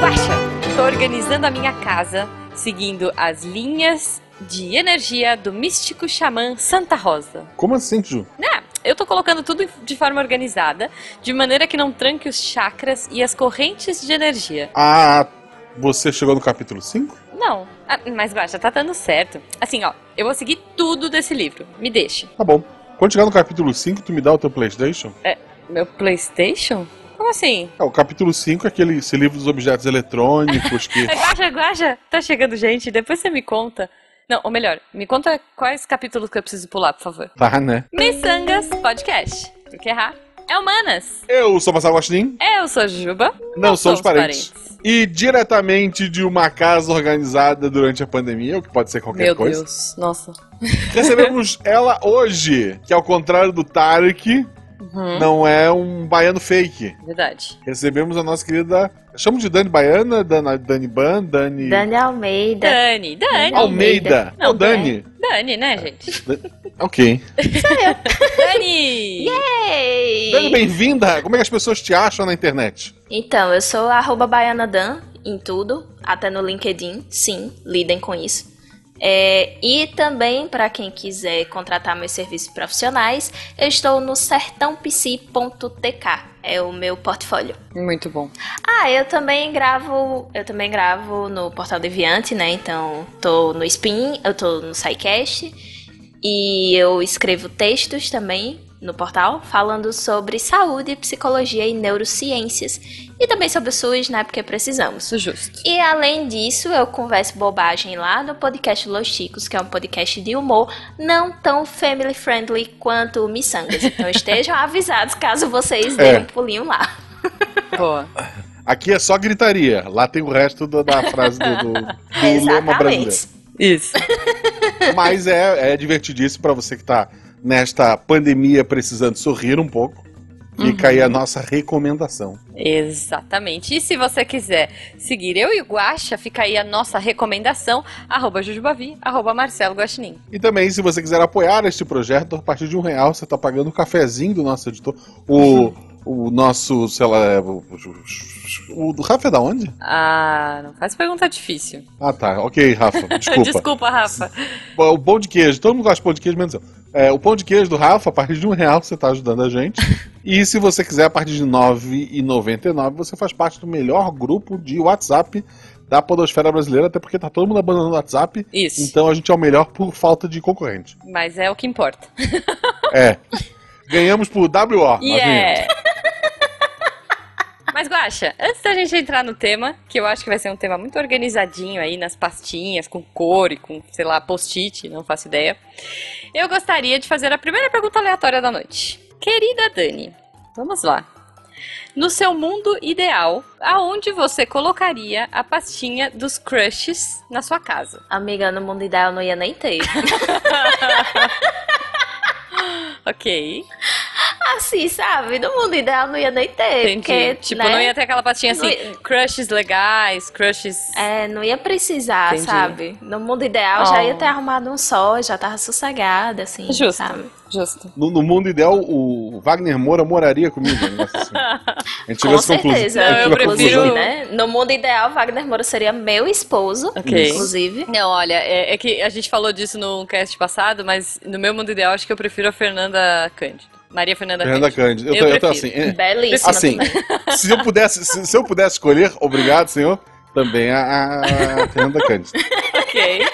Guaxa, tô organizando a minha casa seguindo as linhas de energia do místico xamã Santa Rosa. Como assim, Ju? Né? Eu tô colocando tudo de forma organizada, de maneira que não tranque os chakras e as correntes de energia. Ah, você chegou no capítulo 5? Não, ah, mas Guaxa, tá dando certo. Assim, ó, eu vou seguir tudo desse livro. Me deixa. Tá bom. Quando chegar no capítulo 5, tu me dá o teu Playstation? É, meu Playstation? Como assim? É, o capítulo 5 é aquele esse livro dos objetos eletrônicos que. É, Guaxa, Guaxa, tá chegando gente, depois você me conta. Não, ou melhor, me conta quais capítulos que eu preciso pular, por favor. Tá, né? Missangas Podcast. Porque errar é humanas. Eu sou Marcelo Agostinho. Eu sou Juba. Não, somos parentes. E diretamente de uma casa organizada durante a pandemia, o que pode ser qualquer Meu coisa. Deus, nossa. Recebemos ela hoje, que ao contrário do Tarek, Uhum, não é um baiano fake. Verdade. Recebemos a nossa querida. Chamo de Dani Baiana, Dani, Dani Ban, Dani. Dani Almeida. Dani, Dani. Almeida. Não, Não, Dani. Dani, né, gente? Ok. Dani! Ei! Dani, bem-vinda. Como é que as pessoas te acham na internet? Então, eu sou arroba baianadan em tudo, até no LinkedIn. Sim, lidem com isso. É, e também, para quem quiser contratar meus serviços profissionais, eu estou no sertãopc.tk. É o meu portfólio. Muito bom. Ah, eu também gravo, eu também gravo no Portal Deviante, né? Então, tô no Spin, eu tô no SciCast e eu escrevo textos também no portal falando sobre saúde, psicologia e neurociências e também sobre o SUS, né? Porque precisamos. Justo. E além disso, eu converso bobagem lá no podcast Los Chicos, que é um podcast de humor não tão family friendly quanto o Missangas. Então estejam avisados caso vocês É. deem um pulinho lá. Boa. Aqui é só gritaria. Lá tem o resto do- da frase do, do, do lema brasileiro. Isso. Mas é, é divertidíssimo pra você que tá nesta pandemia precisando sorrir um pouco. Fica aí a nossa recomendação. Exatamente. E se você quiser seguir eu e o Guaxa, fica aí a nossa recomendação, arroba Jujubavi, arroba Marcelo Guaxinim. E também, se você quiser apoiar este projeto, a partir de um real você tá pagando o cafezinho do nosso editor. O, o nosso, sei lá, é, o, o, o do Rafa é da onde? Ah, não faz pergunta difícil. Ah, tá. Ok, Rafa. Desculpa. Desculpa, Rafa. O pão de queijo, todo mundo gosta de pão de queijo, menos eu. É, o pão de queijo do Rafa, a partir de um real você tá ajudando a gente. E se você quiser, a partir de R$ 9,99, você faz parte do melhor grupo de WhatsApp da podosfera brasileira, até porque tá todo mundo abandonando o WhatsApp. Isso. Então a gente é o melhor por falta de concorrente. Mas é o que importa. É. Ganhamos por WO. É. Mas, Guaxa, antes da gente entrar no tema, que eu acho que vai ser um tema muito organizadinho aí nas pastinhas, com cor e com, sei lá, post-it, não faço ideia. Eu gostaria de fazer a primeira pergunta aleatória da noite. Querida Dani, vamos lá. No seu mundo ideal, aonde você colocaria a pastinha dos crushes na sua casa? Amiga, no mundo ideal eu não ia nem ter. Ok. Assim, sabe? No mundo ideal não ia nem ter. Entendi. Porque, tipo, né? não ia ter aquela pastinha assim, ia- crushes legais, crushes. É, não ia precisar, Entendi. sabe? No mundo ideal Oh. já ia ter arrumado um só, já tava sossegada, assim, Justo. sabe? Justo. No, no mundo ideal, o Wagner Moura moraria comigo. Negócio assim. A gente Com certeza. Não, eu prefiro- né? No mundo ideal, Wagner Moura seria meu esposo, Ok. inclusive. Não, olha, é, é que a gente falou disso no cast passado, mas no meu mundo ideal acho que eu prefiro a Fernanda Cândido. Maria Fernanda, Fernanda Cândido. Eu, Eu tô, eu tô assim. é- Belíssima Assim, se eu pudesse, se, se eu pudesse escolher, obrigado, senhor, também a, a Fernanda Cândido. Ok.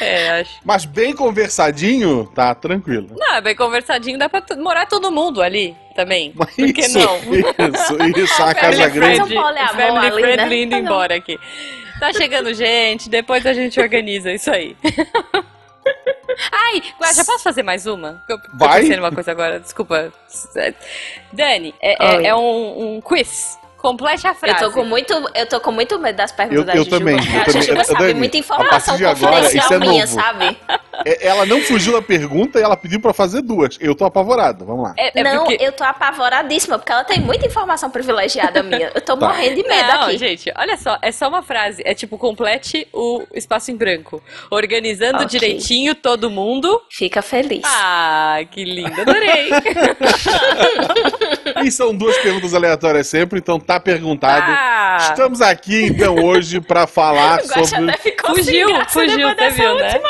É, acho. Mas bem conversadinho, tá tranquilo. Não, é bem conversadinho, dá pra morar todo mundo ali também. Mas Por que isso, não? Isso, isso, a casa grande. um poliamor family ali, friendly né? indo Tá embora aqui. Tá chegando gente, depois a gente organiza isso aí. Ai, Guaxa, posso fazer mais uma? Eu, eu Vai. pensei numa coisa agora, desculpa. Dani, é, é- é um, um quiz. Complete a Eu frase. tô, com muito, eu tô com muito medo das perguntas Eu- da eu Jujuba. também, porque eu a também. Jujuba sabe Dani, muita informação partir de agora, confidencial isso é minha, novo. sabe? É, Ela não fugiu da pergunta e ela pediu pra fazer duas. Eu tô apavorado, vamos lá. É, é não, porque... eu tô apavoradíssima, porque ela tem muita informação privilegiada minha. Eu tô Tá. morrendo de medo Não, aqui. gente, olha só, é só uma frase. É tipo, complete o espaço em branco. Organizando Ok. direitinho todo mundo. Fica feliz. Ah, que lindo, adorei. E são duas perguntas aleatórias sempre, então tá perguntado. Ah, Estamos aqui então hoje pra falar sobre, até ficou sem fugiu, fugiu, você dessa viu, né?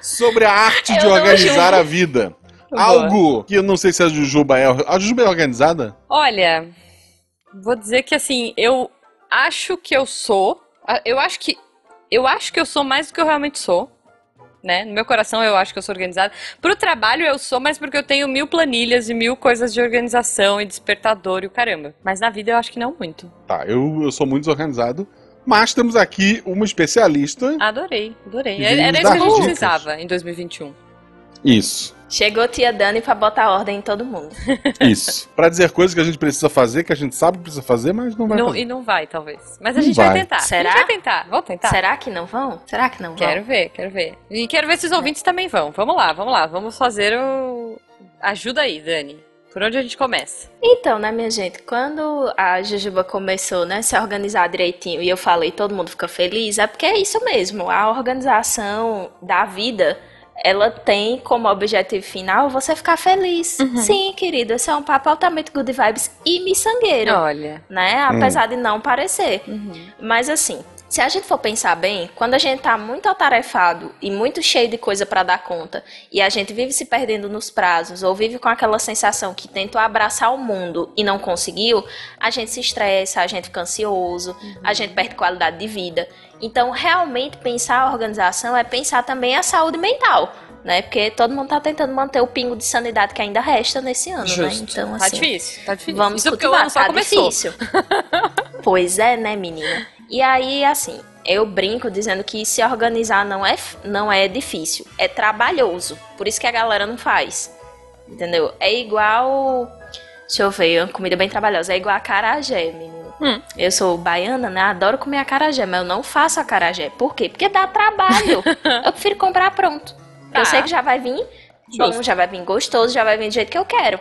sobre a arte Eu de organizar a vida. Boa. Algo que eu não sei se a Jujuba é. A Jujuba é organizada? Olha, vou dizer que assim, eu acho que eu sou. Eu acho que. Eu acho que eu sou mais do que eu realmente sou. Né? No meu coração eu acho que eu sou organizada. Pro trabalho eu sou, mas porque eu tenho mil planilhas e mil coisas de organização e despertador e o caramba. Mas na vida eu acho que não muito. Tá, eu, eu sou muito desorganizado. Mas temos aqui uma especialista. Adorei, adorei. Era isso que a gente dicas. precisava em 2021. Isso. Chegou tia Dani pra botar ordem em todo mundo. Isso. Pra dizer coisas que a gente precisa fazer, que a gente sabe que precisa fazer, mas não vai Não- fazer. e não vai, talvez. Mas a Não gente vai, vai. tentar. Será? A gente vai tentar. Vamos tentar. Será que não vão? Será que não vão? Quero ver, quero ver. E quero ver se os ouvintes também vão. Vamos lá, vamos lá. Vamos fazer o. Ajuda aí, Dani. Por onde a gente começa? Então, né, minha gente, quando a Jujuba começou, né, se organizar direitinho e eu falei todo mundo fica feliz, é porque é isso mesmo. A organização da vida, ela tem como objetivo final você ficar feliz. Sim, querido, esse é um papo altamente good vibes e miçangueiro, Olha. né? Apesar de não parecer. Uhum. Mas assim, se a gente for pensar bem, quando a gente tá muito atarefado e muito cheio de coisa pra dar conta, e a gente vive se perdendo nos prazos, ou vive com aquela sensação que tentou abraçar o mundo e não conseguiu, a gente se estressa, a gente fica ansioso, a gente perde qualidade de vida. Então, realmente pensar a organização é pensar também a saúde mental. Né? Porque todo mundo tá tentando manter o pingo de sanidade que ainda resta nesse ano, né? Justo. Então, tá assim, difícil, tá difícil. Vamos Isso porque o cultivar, ano só tá começou. difícil. pois é, né, menina? E aí, assim, eu brinco dizendo que se organizar não é, não é difícil, é trabalhoso. Por isso que a galera não faz. Entendeu? É igual. Deixa eu ver, uma comida bem trabalhosa. É igual a carajé, menino. Hum. Eu sou baiana, né? Adoro comer acarajé, mas eu não faço acarajé. Por quê? Porque dá trabalho. eu prefiro comprar pronto. Tá. Eu sei que já vai vir bom, já vai vir gostoso, já vai vir do jeito que eu quero.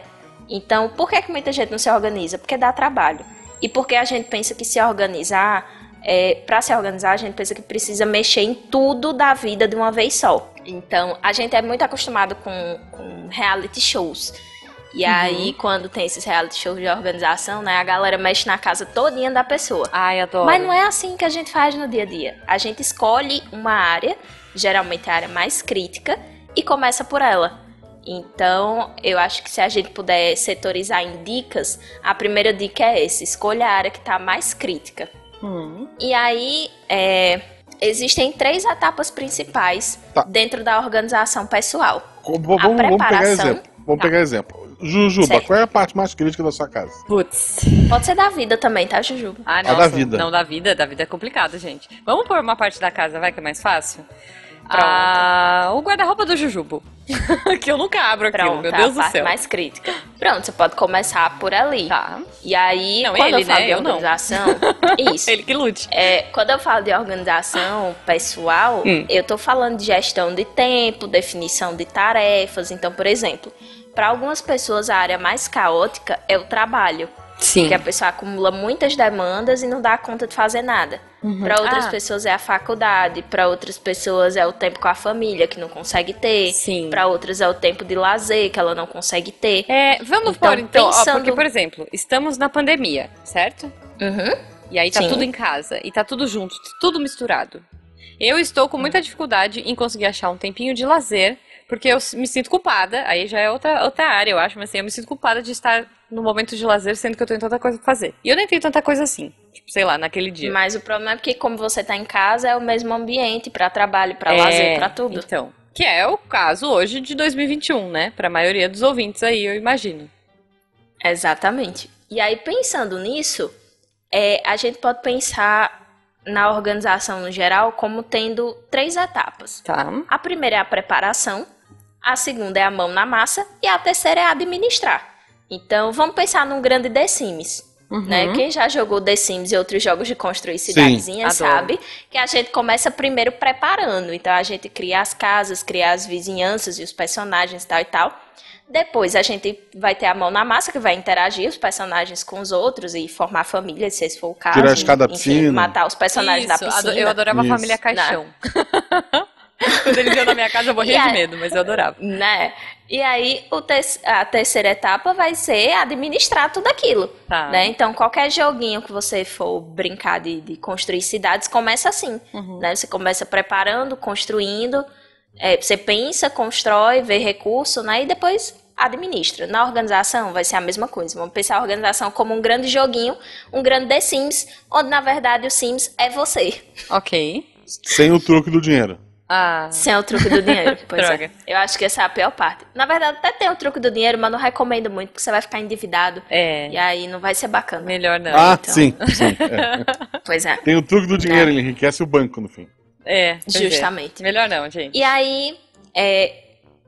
Então, por que, que muita gente não se organiza? Porque dá trabalho. E porque a gente pensa que se organizar, é, para se organizar, a gente pensa que precisa mexer em tudo da vida de uma vez só. Então, a gente é muito acostumado com, com reality shows. E aí, quando tem esses reality shows de organização, né, a galera mexe na casa todinha da pessoa. Ai, adoro. Mas não é assim que a gente faz no dia a dia. A gente escolhe uma área, geralmente a área mais crítica, e começa por ela. Então, eu acho que se a gente puder setorizar em dicas, a primeira dica é essa: escolha a área que está mais crítica. Hum. E aí, é, existem três etapas principais Tá. dentro da organização pessoal. Co- Vamos, vamos pegar preparação- exemplo. Vamos Tá. pegar exemplo. Jujuba, Certo. qual é a parte mais crítica da sua casa? Putz. Pode ser da vida também, tá, Jujuba? Ah, A nossa. da vida. Não, da vida. Da vida é complicado, gente. Vamos por uma parte da casa, vai, que é mais fácil? Ah, o guarda-roupa do Jujubo. que eu nunca abro Pronto, meu Deus a do céu. mais crítica. Pronto, você pode começar por ali. Tá. E aí, Não, quando ele, eu falo né? de organização, isso. Ele que lute. É, quando eu falo de organização pessoal, Hum. eu tô falando de gestão de tempo, definição de tarefas. Então, por exemplo, para algumas pessoas a área mais caótica é o trabalho, Sim. que a pessoa acumula muitas demandas e não dá conta de fazer nada. Para outras Ah. pessoas é a faculdade, para outras pessoas é o tempo com a família que não consegue ter, Sim. para outras é o tempo de lazer que ela não consegue ter. É, vamos Então, por então, ó, pensando- porque, por exemplo, estamos na pandemia, certo? Uhum. E aí tá Sim. tudo em casa, e tá tudo junto, tudo misturado. Eu estou com muita dificuldade em conseguir achar um tempinho de lazer, porque eu me sinto culpada, aí já é outra, outra área, eu acho, mas assim, eu me sinto culpada de estar no momento de lazer, sendo que eu tenho tanta coisa pra fazer. E eu nem tenho tanta coisa assim, tipo, sei lá, naquele dia. Mas o problema é que como você tá em casa é o mesmo ambiente para trabalho, para É, lazer, para tudo. Então, que é o caso hoje de 2021, né? Pra maioria dos ouvintes aí, eu imagino. Exatamente. E aí, pensando nisso, é, a gente pode pensar na organização no geral como tendo três etapas. Tá? A primeira é a preparação, a segunda é a mão na massa e a terceira é administrar. Então, vamos pensar num grande The Sims. Né? Uhum. Quem já jogou The Sims e outros jogos de construir cidadezinhas adoro. sabe que a gente começa primeiro preparando. Então a gente cria as casas, cria as vizinhanças e os personagens tal e tal. Depois a gente vai ter a mão na massa, que vai interagir os personagens com os outros e formar família, se esse for o caso. Tirar a escada da Enfim, piscina. matar os personagens Isso, da piscina. eu adorava a Isso. família Caixão. Quando eles iam na minha casa, eu morria E de medo, mas eu adorava. Né? E aí o te- a terceira etapa vai ser administrar tudo aquilo. Tá. Né? Então, qualquer joguinho que você for brincar de, de construir cidades, começa assim. Uhum. Né? Você começa preparando, construindo, é, você pensa, constrói, vê recurso, né? E depois administra. Na organização vai ser a mesma coisa. Vamos pensar a organização como um grande joguinho, um grande The Sims, onde na verdade o Sims é você. Ok. Sem o truque do dinheiro. Ah, Sem o truque do dinheiro. Pois Droga. é. Eu acho que essa é a pior parte. Na verdade, até tem o truque do dinheiro, mas não recomendo muito, porque você vai ficar endividado. é. E aí não vai ser bacana. Melhor não. ah, então. sim, sim. é. Pois é. Tem o truque do dinheiro, ele enriquece o banco no fim. É, é. Justamente. Melhor não, gente. E aí, é,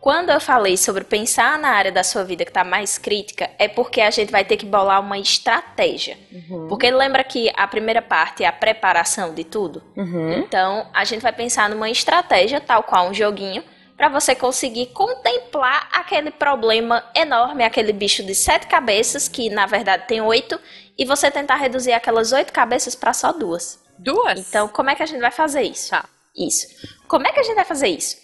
quando eu falei sobre pensar na área da sua vida que está mais crítica, é porque a gente vai ter que bolar uma estratégia. Uhum. Porque lembra que a primeira parte é a preparação de tudo? Uhum. Então, a gente vai pensar numa estratégia, tal qual um joguinho, para você conseguir contemplar aquele problema enorme, aquele bicho de sete cabeças, que na verdade tem oito, e você tentar reduzir aquelas oito cabeças para só duas. Duas? Então, como é que a gente vai fazer isso? Tá. Isso. Como é que a gente vai fazer isso?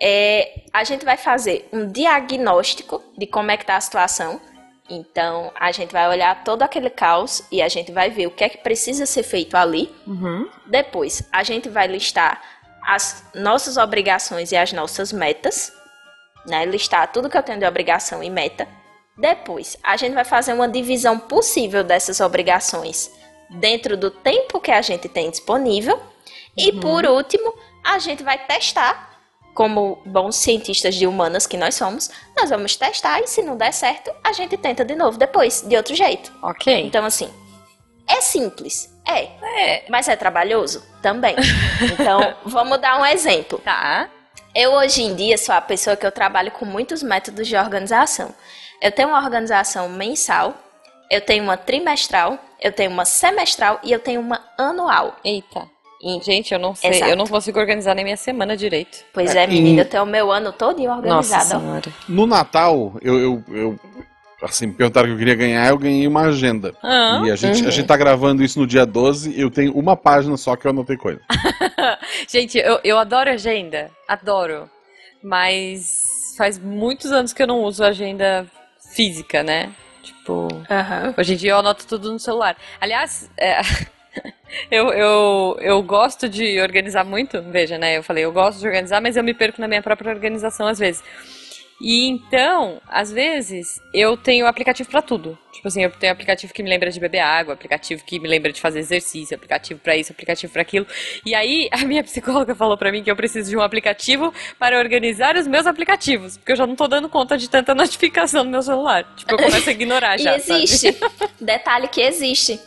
É, a gente vai fazer um diagnóstico de como é que tá a situação. Então, a gente vai olhar todo aquele caos e a gente vai ver o que é que precisa ser feito ali. Uhum. Depois, a gente vai listar as nossas obrigações e as nossas metas, né? Listar tudo que eu tenho de obrigação e meta. Depois, a gente vai fazer uma divisão possível dessas obrigações dentro do tempo que a gente tem disponível. E por último, a gente vai testar, como bons cientistas de humanas que nós somos, nós vamos testar e se não der certo, a gente tenta de novo depois, de outro jeito. Ok. Então, assim, é simples? É. É. Mas é trabalhoso? Também. Então, vamos dar um exemplo. Tá. Eu, hoje em dia, sou a pessoa que eu trabalho com muitos métodos de organização. Eu tenho uma organização mensal, eu tenho uma trimestral, eu tenho uma semestral e eu tenho uma anual. Eita. Gente, eu não sei. Exato. Eu não consigo organizar nem minha semana direito. Pois É, é, menina, e- eu tenho o meu ano todo organizado. No Natal, eu, eu, eu assim, me perguntaram o que eu queria ganhar, eu ganhei uma agenda. Ah. E a gente, Uhum. a gente tá gravando isso no dia 12, eu tenho uma página só que eu anotei coisa. Gente, eu, eu adoro agenda. Adoro. Mas faz muitos anos que eu não uso agenda física, né? Tipo. Aham. Hoje em dia eu anoto tudo no celular. Aliás, é, eu, eu, eu gosto de organizar muito. Veja, né? Eu falei, eu gosto de organizar, mas eu me perco na minha própria organização às vezes. E então, às vezes, eu tenho aplicativo pra tudo. Tipo assim, eu tenho aplicativo que me lembra de beber água, aplicativo que me lembra de fazer exercício, aplicativo pra isso, aplicativo pra aquilo. E aí, a minha psicóloga falou pra mim que eu preciso de um aplicativo para organizar os meus aplicativos, porque eu já não tô dando conta de tanta notificação no meu celular. Tipo, eu começo a ignorar já, e existe. Detalhe que existe.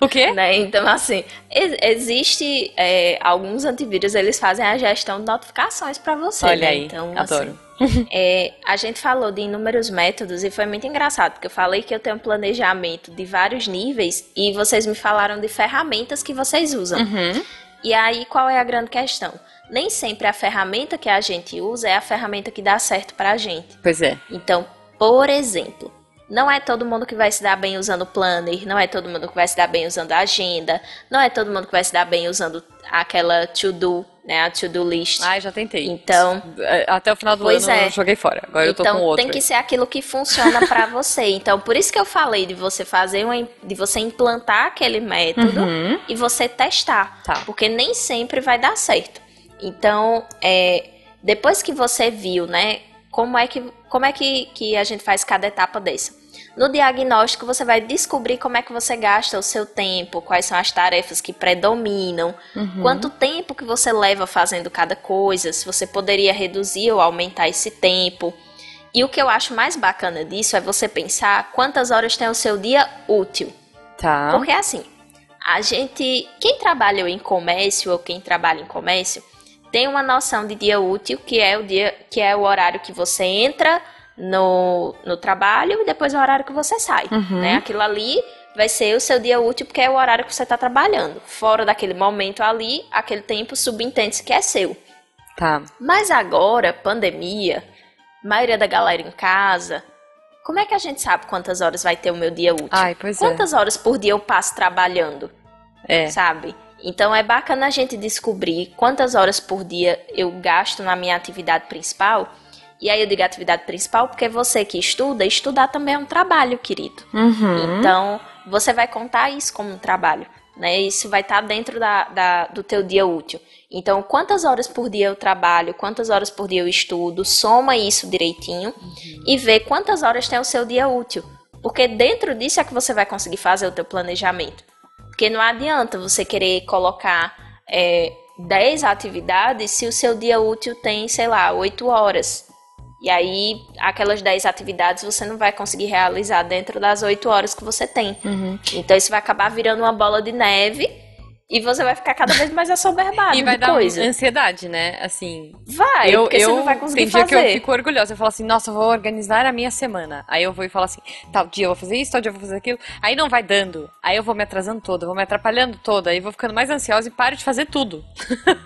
O quê? né? Então, assim, ex- existe é, alguns antivírus, eles fazem a gestão de notificações para você. Olha né? aí, então, adoro. assim, é, a gente falou de inúmeros métodos e foi muito engraçado, porque eu falei que eu tenho um planejamento de vários níveis e vocês me falaram de ferramentas que vocês usam. Uhum. E aí, qual é a grande questão? Nem sempre a ferramenta que a gente usa é a ferramenta que dá certo pra gente. Pois é. Então, por exemplo, não é todo mundo que vai se dar bem usando planner, não é todo mundo que vai se dar bem usando a agenda, não é todo mundo que vai se dar bem usando aquela to-do, né, a to-do list. Ai, já tentei. Então- É, Até o final do Pois ano é. eu joguei fora. Agora eu tô com então outro. tem que ser aquilo que funciona pra você. Então, por isso que eu falei de você fazer uma, de você implantar aquele método Uhum. e você testar, Tá. porque nem sempre vai dar certo. Então, é, depois que você viu, né, como é que como é que, que a gente faz cada etapa dessa? No diagnóstico, você vai descobrir como é que você gasta o seu tempo, quais são as tarefas que predominam, Uhum. quanto tempo que você leva fazendo cada coisa, se você poderia reduzir ou aumentar esse tempo. E o que eu acho mais bacana disso é você pensar quantas horas tem o seu dia útil. Tá. Porque assim, a gente, quem trabalha em comércio ou quem trabalha em comércio, tem uma noção de dia útil, que é o dia, que é o horário que você entra no, no trabalho e depois o horário que você sai, Uhum. né? Aquilo ali vai ser o seu dia útil porque é o horário que você está trabalhando. Fora daquele momento ali, aquele tempo subentende-se que é seu. Tá. Mas agora, pandemia, maioria da galera em casa, como é que a gente sabe quantas horas vai ter o meu dia útil? Ai, pois é. Quantas horas por dia eu passo trabalhando? É. sabe? Então é bacana a gente descobrir quantas horas por dia eu gasto na minha atividade principal. E aí eu digo atividade principal porque você que estuda, estudar também é um trabalho, querido. Uhum. Então você vai contar isso como um trabalho. Né? Isso vai estar dentro da, da, do teu dia útil. Então, quantas horas por dia eu trabalho, quantas horas por dia eu estudo, soma isso direitinho uhum. e vê quantas horas tem o seu dia útil. Porque dentro disso é que você vai conseguir fazer o teu planejamento. Porque não adianta você querer colocar é, 10 atividades se o seu dia útil tem, sei lá, 8 horas. E aí, aquelas 10 atividades você não vai conseguir realizar dentro das 8 horas que você tem. Uhum. Então, isso vai acabar virando uma bola de neve e você vai ficar cada vez mais assoberbado E vai dar coisa. ansiedade, né? Assim. Vai, eu, porque eu, você não vai conseguir tem dia fazer. que eu fico orgulhosa. Eu falo assim, nossa, eu vou organizar a minha semana. Aí eu vou e falo assim, tal dia eu vou fazer isso, tal dia eu vou fazer aquilo. Aí não vai dando. Aí eu vou me atrasando toda, vou me atrapalhando toda. Aí vou ficando mais ansiosa e paro de fazer tudo.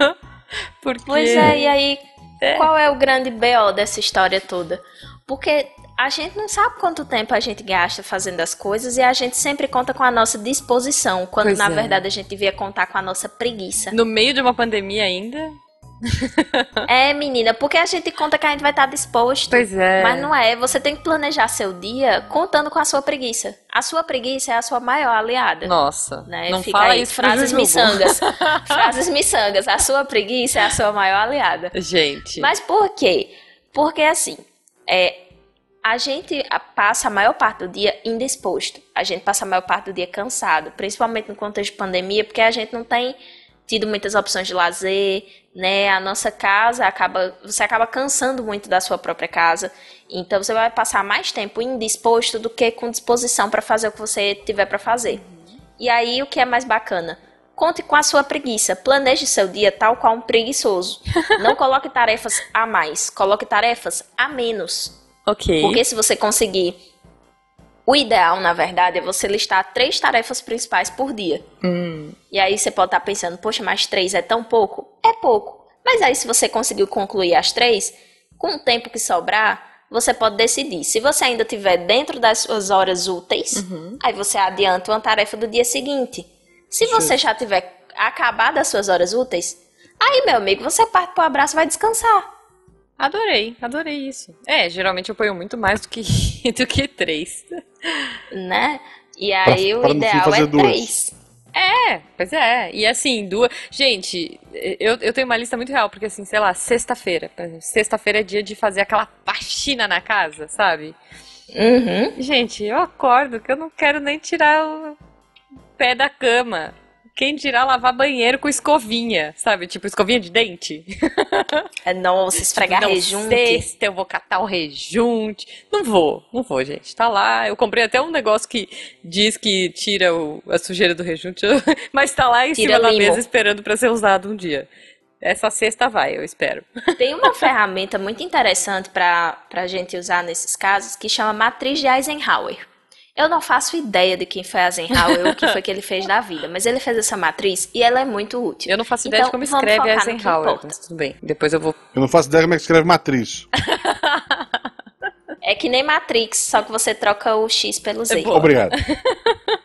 Porque... Pois é, e aí, É. qual é o grande BO dessa história toda? Porque a gente não sabe quanto tempo a gente gasta fazendo as coisas e a gente sempre conta com a nossa disposição, quando Pois na é. verdade a gente devia contar com a nossa preguiça. No meio de uma pandemia ainda. É, menina, porque a gente conta que a gente vai estar disposto. Pois é. Mas não é, você tem que planejar seu dia contando com a sua preguiça. A sua preguiça é a sua maior aliada. Nossa. Né? Não Fica fala aí, isso frases miçangas. frases miçangas. A sua preguiça é a sua maior aliada. Gente. Mas por quê? Porque assim, é, a gente passa a maior parte do dia indisposto. A gente passa a maior parte do dia cansado, principalmente no contexto de pandemia, porque a gente não tem tido muitas opções de lazer, né? A nossa casa acaba, você acaba cansando muito da sua própria casa. Então você vai passar mais tempo indisposto do que com disposição para fazer o que você tiver para fazer. E aí o que é mais bacana? Conte com a sua preguiça. Planeje seu dia tal qual um preguiçoso. Não coloque tarefas a mais, coloque tarefas a menos. Ok. Porque se você conseguir. O ideal, na verdade, é você listar três tarefas principais por dia. Hum, E aí você pode estar pensando, poxa, mas três é tão pouco? É pouco. Mas aí, se você conseguiu concluir as três, com o tempo que sobrar, você pode decidir. Se você ainda estiver dentro das suas horas úteis, Uhum. aí você adianta uma tarefa do dia seguinte. Se você já tiver acabado as suas horas úteis, aí, meu amigo, você parte pro abraço e vai descansar. adorei, adorei isso. É, geralmente eu ponho muito mais do que, do que três. Né? E aí o pra no fim ideal é duas. três. É, pois é. E assim, duas. Gente, eu, eu tenho uma lista muito real, porque assim, sei lá, sexta-feira. Sexta-feira é dia de fazer aquela faxina na casa, sabe? Uhum. Gente, eu acordo que eu não quero nem tirar o pé da cama. Quem dirá lavar banheiro com escovinha, sabe? Tipo, escovinha de dente. É nossa, esfregar não, rejunte. Sexta eu vou catar o rejunte. Não vou, não vou, gente. Tá lá. Eu comprei até um negócio que diz que tira o- a sujeira do rejunte, mas tá lá em Tira cima da limo. mesa esperando pra ser usado um dia. Essa sexta vai, eu espero. Tem uma ferramenta muito interessante para a gente usar nesses casos que chama matriz de Eisenhower. Eu não faço ideia de quem foi Eisenhower ou o que foi que ele fez da vida, mas ele fez essa matriz e ela é muito útil. Eu não faço ideia Então, de como escreve Eisenhower, mas tudo bem. Depois eu vou. Eu não faço ideia como é que escreve matriz. É que nem Matrix, só que você troca o X pelo Z. É. Obrigado.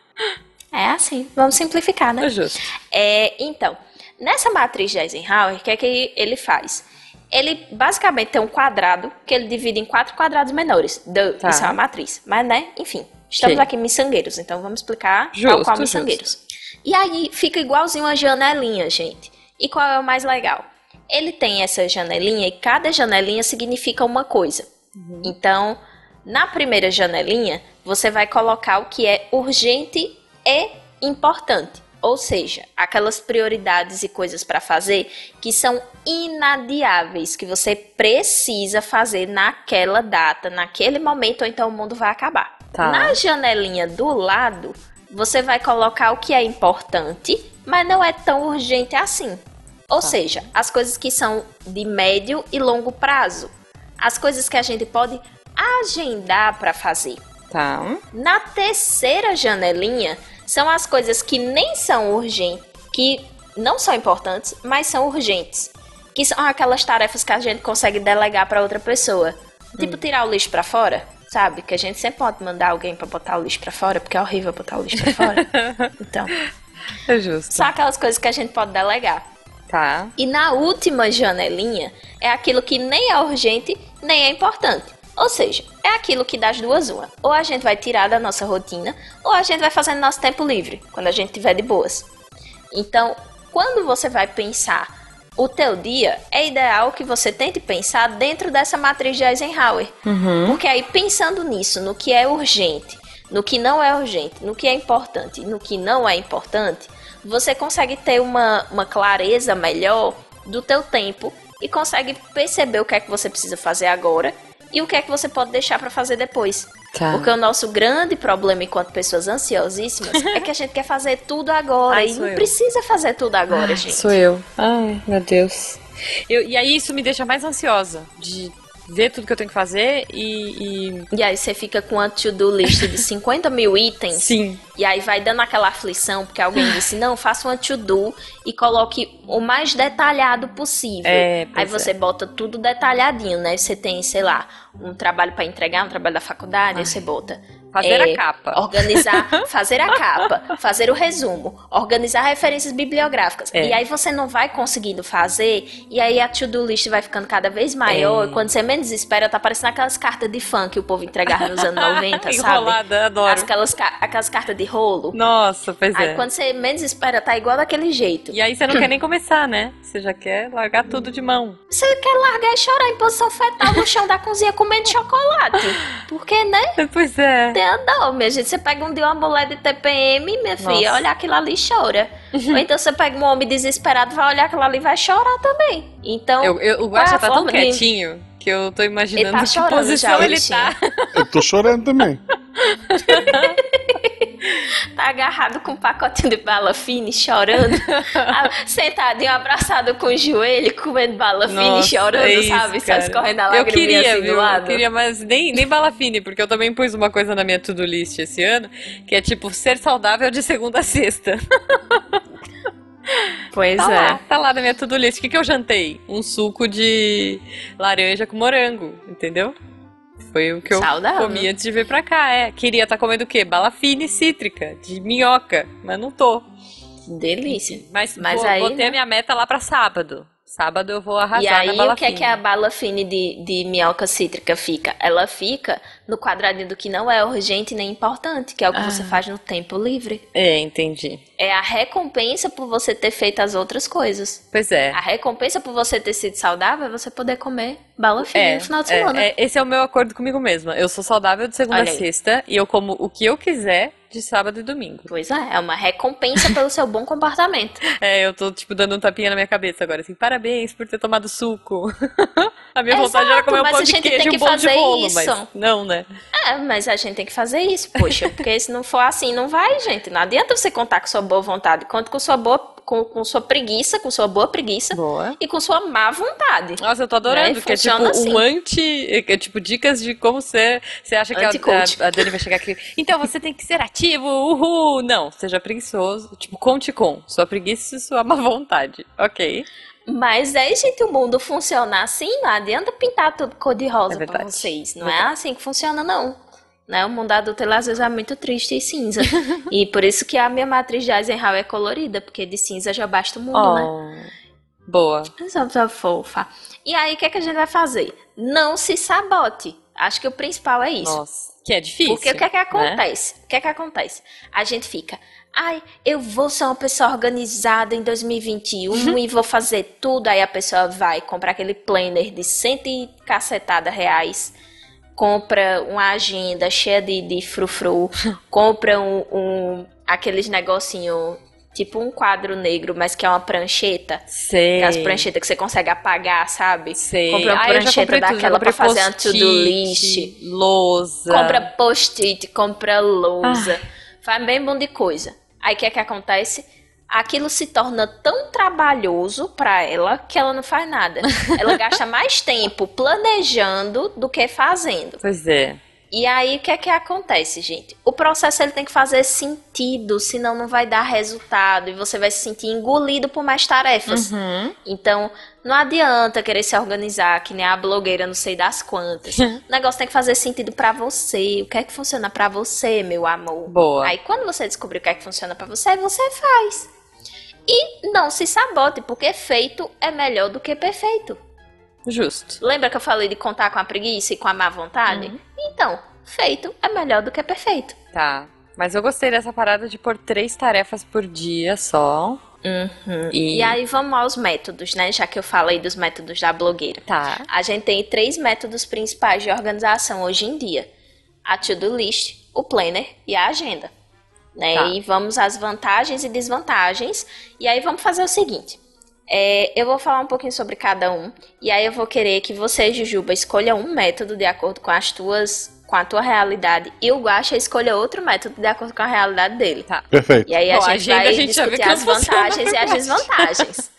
É assim, vamos simplificar, né? É justo. É, então, nessa matriz de Eisenhower, o que é que ele faz? Ele basicamente tem um quadrado que ele divide em quatro quadrados menores. Duh, Tá. Isso é uma matriz. Mas, né, enfim, estamos Ok. aqui miçangueiros, então vamos explicar Justo, qual justo. miçangueiros. E aí fica igualzinho uma janelinha, gente. E qual é o mais legal? Ele tem essa janelinha e cada janelinha significa uma coisa. Uhum. Então, na primeira janelinha, você vai colocar o que é urgente e importante. Ou seja, aquelas prioridades e coisas para fazer que são inadiáveis, que você precisa fazer naquela data, naquele momento, ou então o mundo vai acabar. Tá. Na janelinha do lado, você vai colocar o que é importante, mas não é tão urgente assim. Ou seja, as coisas que são de médio e longo prazo. As coisas que a gente pode agendar para fazer. Tá. Na terceira janelinha, são as coisas que nem são urgentes, que não são importantes, mas são urgentes. Que são aquelas tarefas que a gente consegue delegar para outra pessoa. Tipo tirar o lixo para fora, sabe? Que a gente sempre pode mandar alguém para botar o lixo para fora, porque é horrível botar o lixo para fora. Então, É justo. Só aquelas coisas que a gente pode delegar. Tá. E na última janelinha é aquilo que nem é urgente, nem é importante. Ou seja, é aquilo que das duas uma. Ou a gente vai tirar da nossa rotina, ou a gente vai fazer no nosso tempo livre, quando a gente tiver de boas. Então, quando você vai pensar o teu dia, é ideal que você tente pensar dentro dessa matriz de Eisenhower. Uhum. Porque aí, pensando nisso, no que é urgente, no que não é urgente, no que é importante no que não é importante, você consegue ter uma, uma clareza melhor do teu tempo e consegue perceber o que é que você precisa fazer agora e o que é que você pode deixar para fazer depois. Tá. Porque o nosso grande problema enquanto pessoas ansiosíssimas é que a gente quer fazer tudo agora Ai, e não eu. precisa fazer tudo agora, Ai, gente. Sou eu. Ai, meu Deus. Eu, e aí isso me deixa mais ansiosa de ver tudo que eu tenho que fazer e. e- E aí você fica com uma to-do list de 50 mil itens. Sim. E aí vai dando aquela aflição, porque alguém disse, não, faça uma to-do e coloque o mais detalhado possível. É, aí você bota tudo detalhadinho, né? Você tem, sei lá, um trabalho pra entregar, um trabalho da faculdade, aí você bota. Fazer é, a capa. Organizar, fazer a capa, fazer o resumo, organizar referências bibliográficas. É. E aí você não vai conseguindo fazer, e aí a to-do list vai ficando cada vez maior. É. E quando você menos espera, tá parecendo aquelas cartas de fã que o povo entregava nos anos 90, sabe? Enrolada, adoro. As- Aquelas, aquelas cartas de rolo. Nossa, pois Aí é. quando você menos espera, tá igual daquele jeito. E aí você não quer nem começar, né? Você já quer largar tudo de mão. Você quer largar e chorar em posição fetal no chão da cozinha comendo chocolate. Porque, né? Pois é. Tem dó, minha gente. Você pega um dia uma mulher de TPM, minha filha, Nossa. olha aquilo ali e chora. Ou então você pega um homem desesperado, vai olhar aquilo ali e vai chorar também. Então, Eu, eu- o Guaxa tá tão forma de- quietinho que eu tô imaginando Ele tá que posição já, ele tá. Eu tô chorando também. tá agarrado com um pacotinho de bala fine, chorando. Sentadinho, abraçado com o joelho, comendo bala fine, chorando, é isso, sabe? Só cara. escorrendo a Eu lágrima queria, assim viu? do lado. Eu queria, mas nem, nem bala fine, porque eu também pus uma coisa na minha to-do list esse ano, que é tipo ser saudável de segunda a sexta. Pois Tá é. lá, tá lá na minha to-do list. O que, que eu jantei? Um suco de laranja com morango, entendeu? Foi o que eu Saudável. comi antes de vir pra cá, é. Queria estar comendo o quê? Bala fine cítrica, de minhoca, mas não tô. Delícia. Mas, Mas vou- aí, botei né? a minha meta lá pra sábado. Sábado eu vou arrasar E aí, na bala o que é fine. que a bala fine de, de minhoca cítrica fica? Ela fica no quadradinho do que não é urgente nem importante, que é o que Ah. você faz no tempo livre. É, entendi. É a recompensa por você ter feito as outras coisas. Pois é. A recompensa por você ter sido saudável é você poder comer bala fine É, no final de é, semana. é, esse é o meu acordo comigo mesma. Eu sou saudável de segunda a sexta e eu como o que eu quiser de sábado e domingo. Pois é, é uma recompensa pelo seu bom comportamento. É, eu tô, tipo, dando um tapinha na minha cabeça agora, assim, parabéns por ter tomado suco. a minha vontade era Exato, comer um pão de queijo tem e um bolo de bolo, isso. mas não, né? É, mas a gente tem que fazer isso, poxa, porque se não for assim, não vai, gente. Não adianta você contar com sua boa vontade, conta com sua boa, com, com sua preguiça, com sua boa preguiça Boa. e com sua má vontade. Nossa, eu tô adorando, Né? que é tipo Funciona um assim. anti. É, tipo, dicas de como ser. Você acha que a, a, a Dani vai chegar aqui. Então você tem que ser ativo, uhul! Não, seja preguiçoso. Tipo, conte com sua preguiça e sua má vontade. Ok. Mas aí, gente, o mundo funciona assim, não adianta pintar tudo cor de É rosa pra verdade. vocês. Não é assim que funciona, não. Né? O mundo adulto, ele às vezes é muito triste e cinza. e por isso que a minha matriz de Eisenhower é colorida, porque de cinza já basta o mundo, né? Oh. Boa. Essa pessoa fofa. E aí, o que, é que a gente vai fazer? Não se sabote. Acho que o principal é isso. Nossa. Que é difícil. Porque o que é que né? acontece? O que é que acontece? A gente fica, ai, eu vou ser uma pessoa organizada em 2021 e vou fazer tudo. Aí a pessoa vai comprar aquele planner de cento e cacetada reais, compra uma agenda cheia de, de frufru, compra um, um aqueles negocinho tipo um quadro negro, mas que é uma prancheta. Sei. Aquelas pranchetas que você consegue apagar, sabe? Sei. Compra uma Ah, prancheta daquela pra comprei fazer uma to-do list. Lousa. Compra post-it, compra lousa, Ah. faz bem bom de coisa. Aí o que é que acontece? Aquilo se torna tão trabalhoso pra ela que ela não faz nada. Ela gasta mais tempo planejando do que fazendo. Pois é. E aí, o que é que acontece, gente? O processo ele tem que fazer sentido, senão não vai dar resultado e você vai se sentir engolido por mais tarefas. Uhum. Então, não adianta querer se organizar que nem a blogueira não sei das quantas. o negócio tem que fazer sentido pra você. O que é que funciona pra você, meu amor? Boa. Aí, quando você descobrir o que é que funciona pra você, você faz. E não se sabote, porque feito é melhor do que perfeito. Justo. Lembra que eu falei de contar com a preguiça e com a má vontade? Uhum. Então, feito é melhor do que perfeito. Tá. Mas eu gostei dessa parada de pôr três tarefas por dia só. E, E aí vamos aos métodos, né? Já que eu falei dos métodos da blogueira. Tá. A gente tem três métodos principais de organização hoje em dia: a to-do list, o planner e a agenda. Né? Tá. E vamos às vantagens e desvantagens. E aí vamos fazer o seguinte: é, eu vou falar um pouquinho sobre cada um. E aí eu vou querer que você, Jujuba, escolha um método de acordo com as tuas. Com a tua realidade, e o Guaxa escolha outro método de acordo com a realidade dele. Perfeito. E aí a Bom, a gente agenda vai a gente discutir as funciona vantagens e as desvantagens.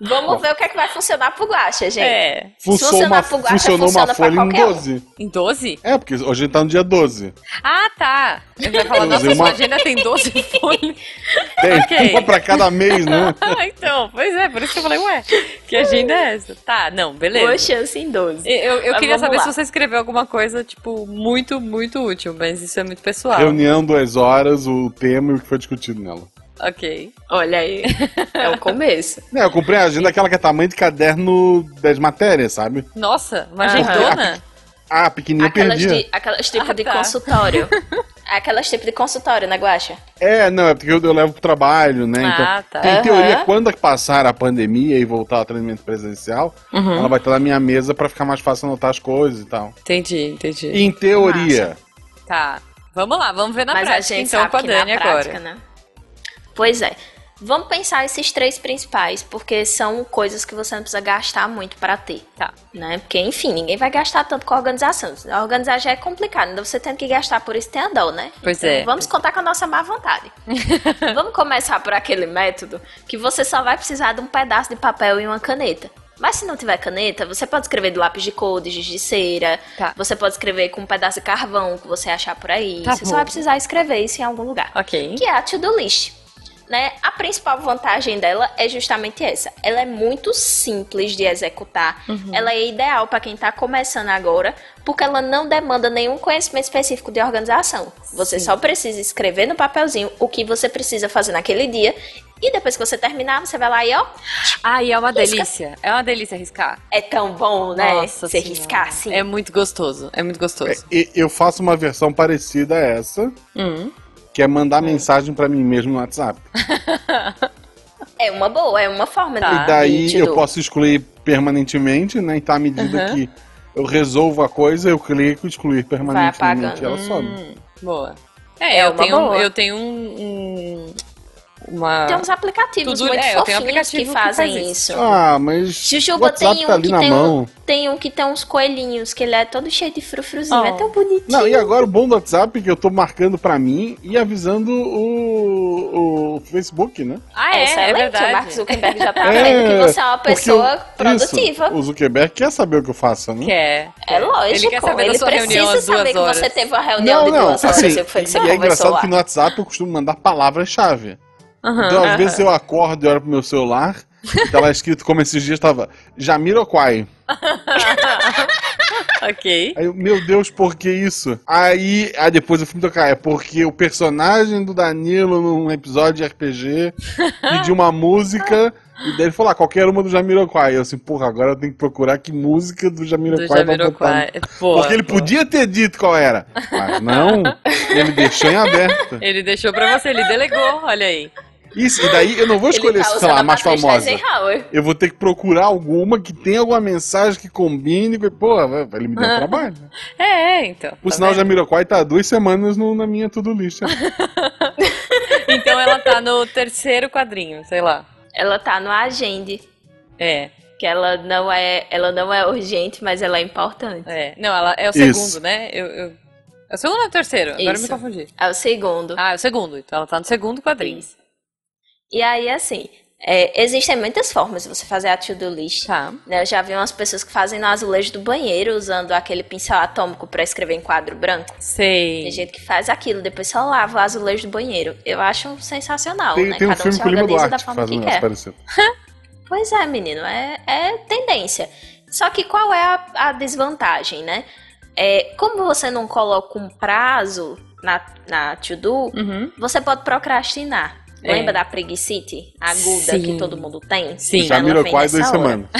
Vamos ver o que é que vai funcionar pro Guaxa, gente. É. Funcionou funcionar uma, pro Guaxa, funcionou funciona uma pra folha em qualquer um. 12. Em 12? É, porque hoje a gente tá no dia 12. Ah, tá. Eu ia falar, nossa, uma- agenda tem 12 folhas. Tem Ok. uma pra cada mês, né? Ah, então, pois é, por isso que eu falei, ué, que agenda é essa? Tá, não, beleza. Boa chance em 12. Eu, eu queria saber lá. se você escreveu alguma coisa, tipo, muito, muito útil, mas isso é muito pessoal. Reunião, duas horas, o tema e o que foi discutido nela. Ok. Olha aí. É o começo. É, eu comprei a agenda aquela que é tamanho de caderno das matérias, sabe? Nossa, uma Aham. agendona? Ah, pequenininha eu Aquelas, perdi. de, aquelas tipo Ah, de tá. consultório. Aquelas tipo de consultório, né, Guaxa? É, não, é porque eu, eu levo pro trabalho, né? Então, Ah, tá. em Aham. teoria, quando passar a pandemia e voltar ao atendimento presencial, Uhum. ela vai estar na minha mesa pra ficar mais fácil anotar as coisas e tal. Entendi, entendi. Em teoria. Tá. Vamos lá, vamos ver na Mas a prática gente então sabe com a que Dani na prática, agora. né? Pois é. Vamos pensar esses três principais, porque são coisas que você não precisa gastar muito pra ter. Tá. Né? Porque, enfim, ninguém vai gastar tanto com a organização. A organizar já é complicado, ainda você tem que gastar por isso tem a dó, né? Pois Então, é. Vamos contar com a nossa má vontade. vamos começar por aquele método que você só vai precisar de um pedaço de papel e uma caneta. Mas se não tiver caneta, você pode escrever de lápis de cor, de giz de cera. Tá. Você pode escrever com um pedaço de carvão que você achar por aí. Tá você bom. só vai precisar escrever isso em algum lugar Ok. que é a to-do list. Né? A principal vantagem dela é justamente essa. Ela é muito simples de executar. Uhum. Ela é ideal para quem está começando agora, porque ela não demanda nenhum conhecimento específico de organização. Você Sim. só precisa escrever no papelzinho o que você precisa fazer naquele dia. E depois que você terminar, você vai lá e ó, Ah, e é uma Risca. delícia. É uma delícia riscar. é tão bom, né? Nossa você Senhora. riscar assim. É muito gostoso. É muito É, gostoso. e- eu faço uma versão parecida a essa, Hum. Que é mandar mensagem pra mim mesmo no WhatsApp. É uma boa, é uma forma Tá. E daí eu posso excluir permanentemente, né? Então, à medida Uhum. que eu resolvo a coisa, eu clico excluir permanentemente e ela sobe. Hum, boa. É, É eu, uma tenho, boa. eu tenho um. um- uma. Tem uns aplicativos Tudo- muito é, fofinhos aplicativo que que fazem faz isso. isso. Ah, mas Jujuba o WhatsApp tem tá um ali que na tem mão. um, tem um que tem uns coelhinhos, que ele é todo cheio de frufruzinho, Oh. é tão bonitinho. Não, e agora o bom do WhatsApp é que eu tô marcando pra mim e avisando o, o Facebook, né? Ah, é, é, excelente, verdade. o Mark Zuckerberg já tá É, vendo que você é uma pessoa o- produtiva. Isso, o Zuckerberg quer saber o que eu faço, né? Quer. É lógico, Ele quer saber sua precisa reunião às duas saber que horas. você teve uma reunião Não, de não, duas horas assim, e o que foi que você e é engraçado lá. que no WhatsApp eu costumo mandar palavras-chave. Aham. Então, às vezes eu acordo e olho pro meu celular e tá lá escrito como esses dias tava Jamiroquai. ok. Aí eu, meu Deus, por que isso? Aí, aí depois eu fui me tocar, é porque o personagem do Danilo num episódio de RPG pediu uma música e daí ele falou, ah, qualquer uma do Jamiroquai. Eu assim, porra, agora eu tenho que procurar que música do Do Jamiroquai pra botar. Jamiroquai. Porque ele boa. podia ter dito qual era, mas não, ele deixou em aberto. Ele deixou pra você, ele delegou, olha aí. Isso, e daí eu não vou escolher, tá sei lá, a mais famosa. Eu vou ter que procurar alguma que tenha alguma mensagem que combine. e, Pô, ele me deu trabalho. É, é, então. Por tá sinal, o vendo? Jamiroquai tá há duas semanas no- na minha to-do list. Então ela tá no terceiro quadrinho, sei lá. Ela tá no Agende, É, que ela não é, ela não é urgente, mas ela é importante. é. Não, ela é o Isso. segundo, né? Eu, eu... É o segundo ou é o terceiro? Agora eu me Isso. confundi. É o segundo. Ah, é o segundo. Então ela tá no segundo quadrinho. Isso. E aí, assim, É, existem muitas formas de você fazer a to-do list. Tá. né? Eu já vi umas pessoas que fazem no azulejo do banheiro usando aquele pincel atômico para escrever em quadro branco. Tem Sei. gente que faz aquilo, depois só lava o azulejo do banheiro. Eu acho sensacional, Tem, né? tem um Cada um filme se organiza da Duarte que forma que negócio quer. Pois é, menino, é, é tendência. Só que qual é a, a desvantagem, né? É, como você não coloca um prazo na, na to-do, Uhum. você pode procrastinar. É. Lembra da preguicite aguda Sim. que todo mundo tem? Sim. Vem Jamiroquai, duas semanas.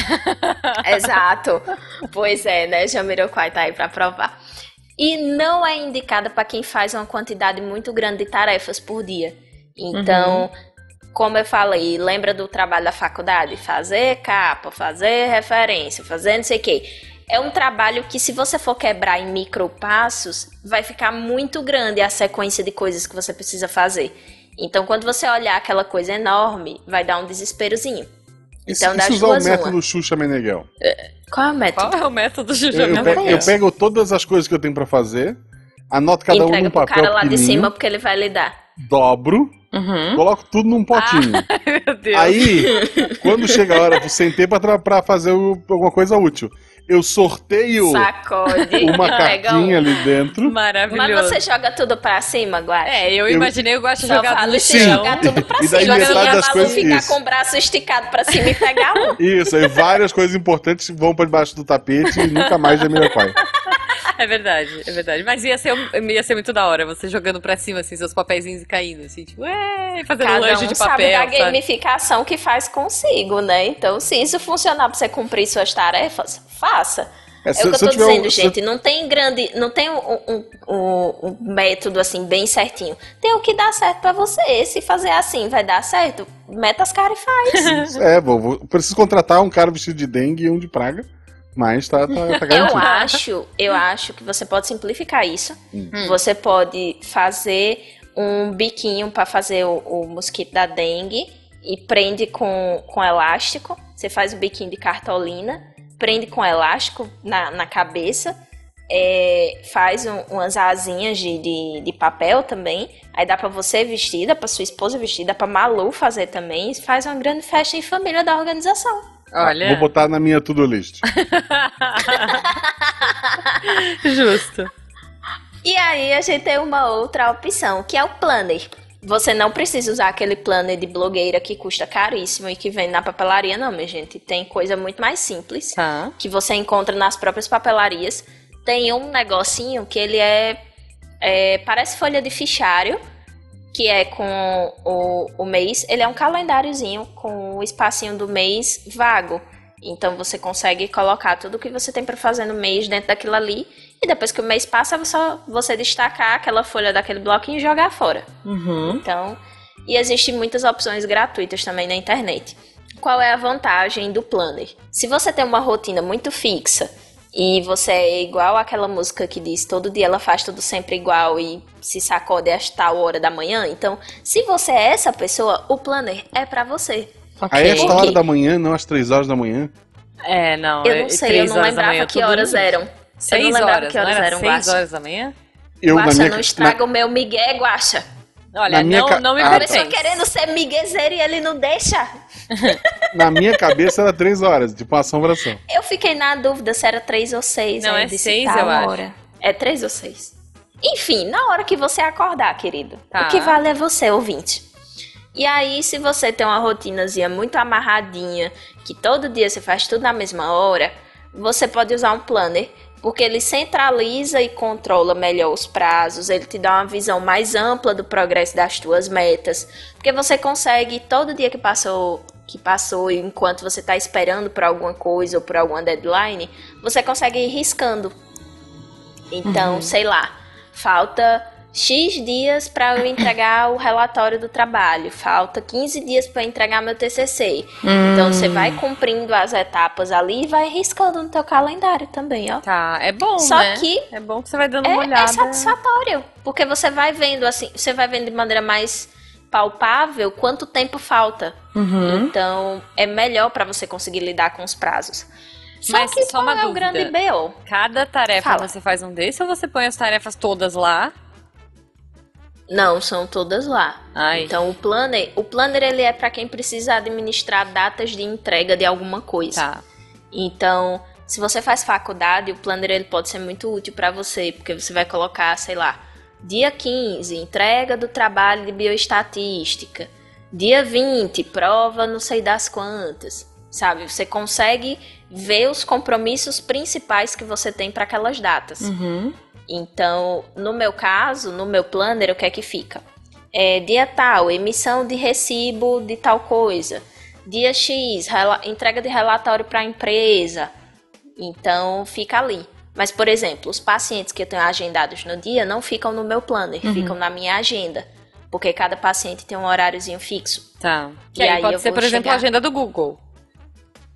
Exato. Pois é, né? Jamiroquai tá aí pra provar. E não é indicada para quem faz uma quantidade muito grande de tarefas por dia. Então, como eu falei, lembra do trabalho da faculdade? Fazer capa, fazer referência, fazer não sei o quê. É um trabalho que, se você for quebrar em micropassos, vai ficar muito grande a sequência de coisas que você precisa fazer. Então, quando você olhar aquela coisa enorme, vai dar um desesperozinho. Se, Então, e das se usar o duas, uma. método Xuxa Meneghel? Qual é o método? Qual é o método Eu, Juju? eu, eu pego todas as coisas que eu tenho pra fazer, anoto cada um Entrega num pro papel cara lá de cima porque ele vai lhe dar. dobro, Uhum. coloco tudo num potinho. Meu Deus. Aí, quando chega a hora, sem tempo pra, pra fazer o- alguma coisa útil, eu sorteio Sacode. uma cartinha ali dentro. Maravilhoso. Mas você joga tudo pra cima, Guache? É, eu, Eu- imaginei o jogado vale no você Sim. chão. jogar tudo pra E daí cima. metade Senão a das coisas- ficar isso. com o braço esticado pra cima e pegar um. Isso, aí várias coisas importantes vão pra debaixo do tapete e nunca mais Jamiroquai. É verdade, é verdade. Mas ia ser, ia ser muito da hora, você jogando pra cima, assim, seus papeizinhos e caindo, assim, tipo, ué, fazendo Cada lanche um de sabe papel, da sabe? gamificação que faz consigo, né? Então, se isso funcionar pra você cumprir suas tarefas, faça. É, É se- o que eu tô tiver um- dizendo, se gente. Não tem grande. Não tem um, um- um- um método assim, bem certinho. Tem o que dá certo pra você. Se fazer assim vai dar certo, meta as caras e faz. É, vou, vou- preciso contratar um cara vestido de dengue e um de praga, mas tá, tá, tá Eu acho, eu acho que você pode simplificar isso. Hum. Você pode fazer um biquinho pra fazer o, o mosquito da dengue e prende com, com elástico. Você faz o biquinho de cartolina, prende com elástico na, na cabeça. é, faz um- umas asinhas de, de, de papel também. Aí dá pra você vestir, dá pra sua esposa vestir, dá pra Malu fazer também. Faz uma grande festa em família da organização. Olha, Vou botar na minha to-do list. justo. E aí a gente tem uma outra opção, que é o planner. Você não precisa usar aquele planner de blogueira que custa caríssimo e que vem na papelaria, não, minha gente. Tem coisa muito mais simples Tá. que você encontra nas próprias papelarias. Tem um negocinho que ele é, é- parece folha de fichário, que é com o, o mês. Ele é um calendáriozinho com o espacinho do mês vago. Então você consegue colocar tudo que você tem para fazer no mês dentro daquilo ali. E depois que o mês passa, é só você destacar aquela folha daquele bloquinho e jogar fora. Uhum. Então, e existem muitas opções gratuitas também na internet. Qual é a vantagem do planner? Se você tem uma rotina muito fixa e você é igual àquela música que diz todo dia ela faz tudo sempre igual e se sacode às tal hora da manhã, então, se você é essa pessoa, o planner é pra você. Ok. Aí esta Ok. hora da manhã, não às três horas da manhã. É, não. Eu é não sei, eu não manhã, lembrava que horas eram. Seis eu não lembrava horas, que horas eram, seis Guaxa. horas da manhã? Eu, Guaxa, na minha, não na- estraga o meu migué, Guaxa. Olha, Na minha não, ca- não me Ah, A tá. querendo ser miguezeiro e ele não deixa. na minha cabeça era três horas, tipo uma assombração. Eu fiquei na dúvida se era três ou seis. Não, é disse, seis, tá, eu uma acho. hora. É três ou seis. Enfim, na hora que você acordar, querido. Tá. O que vale é você, ouvinte. E aí, se você tem uma rotinazinha muito amarradinha, que todo dia você faz tudo na mesma hora, você pode usar um planner, porque ele centraliza e controla melhor os prazos, ele te dá uma visão mais ampla do progresso das tuas metas, porque você consegue todo dia que passou, que passou, e enquanto você está esperando por alguma coisa ou por alguma deadline, você consegue ir riscando. Então, sei lá, falta X dias para eu entregar o relatório do trabalho, falta 15 dias para entregar meu TCC. Então você vai cumprindo as etapas ali e vai riscando no teu calendário também, ó. Tá, é bom, Só né? que É bom que você vai dando é, uma olhada. é satisfatório, porque você vai vendo assim, você vai vendo de maneira mais palpável quanto tempo falta. Uhum. Então é melhor para você conseguir lidar com os prazos. Só Mas que só uma é o dúvida. grande BO? Cada tarefa Fala. você faz um desse ou você põe as tarefas todas lá? Não, são todas lá. Ai. Então o planner, o planner ele é para quem precisa administrar datas de entrega de alguma coisa. Tá. Então, se você faz faculdade, o planner ele pode ser muito útil para você, porque você vai colocar, sei lá, dia 15, entrega do trabalho de bioestatística. Dia 20, prova não sei das quantas. Sabe? Você consegue ver os compromissos principais que você tem para aquelas datas. Uhum. Então, no meu caso, no meu planner, o que é que fica? É dia tal, emissão de recibo de tal coisa. Dia X, entrega de relatório para a empresa. Então, fica ali. Mas, por exemplo, os pacientes que eu tenho agendados no dia não ficam no meu planner, ficam na minha agenda. Porque cada paciente tem um horáriozinho fixo. Tá. Que E aí, pode ser, por exemplo, chegar- a agenda do Google.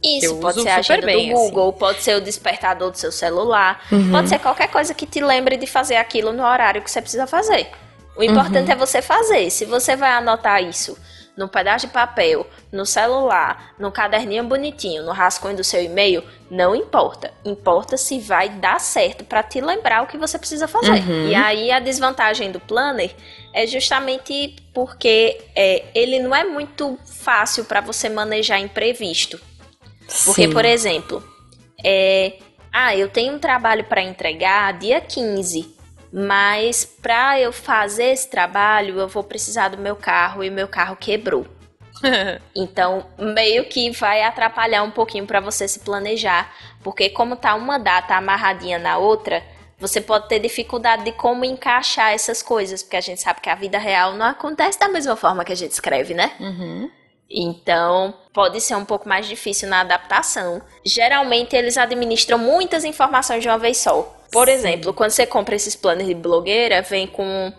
Isso, Eu pode ser a agenda bem, do assim. Google, pode ser o despertador do seu celular, Uhum. pode ser qualquer coisa que te lembre de fazer aquilo no horário que você precisa fazer. O Uhum. importante é você fazer. Se você vai anotar isso num pedaço de papel, no celular, no caderninho bonitinho, no rascunho do seu e-mail, não importa. Importa se vai dar certo para te lembrar o que você precisa fazer. Uhum. E aí a desvantagem do planner é justamente porque é, ele não é muito fácil para você manejar imprevisto. Porque, Sim. por exemplo, é, ah, eu tenho um trabalho para entregar dia 15, mas para eu fazer esse trabalho, eu vou precisar do meu carro e meu carro quebrou. Então, meio que vai atrapalhar um pouquinho para você se planejar, porque como tá uma data amarradinha na outra, você pode ter dificuldade de como encaixar essas coisas, porque a gente sabe que a vida real não acontece da mesma forma que a gente escreve, né? Uhum. Então, pode ser um pouco mais difícil na adaptação. Geralmente, eles administram muitas informações de uma vez só. Por exemplo, quando você compra esses planos de blogueira, vem com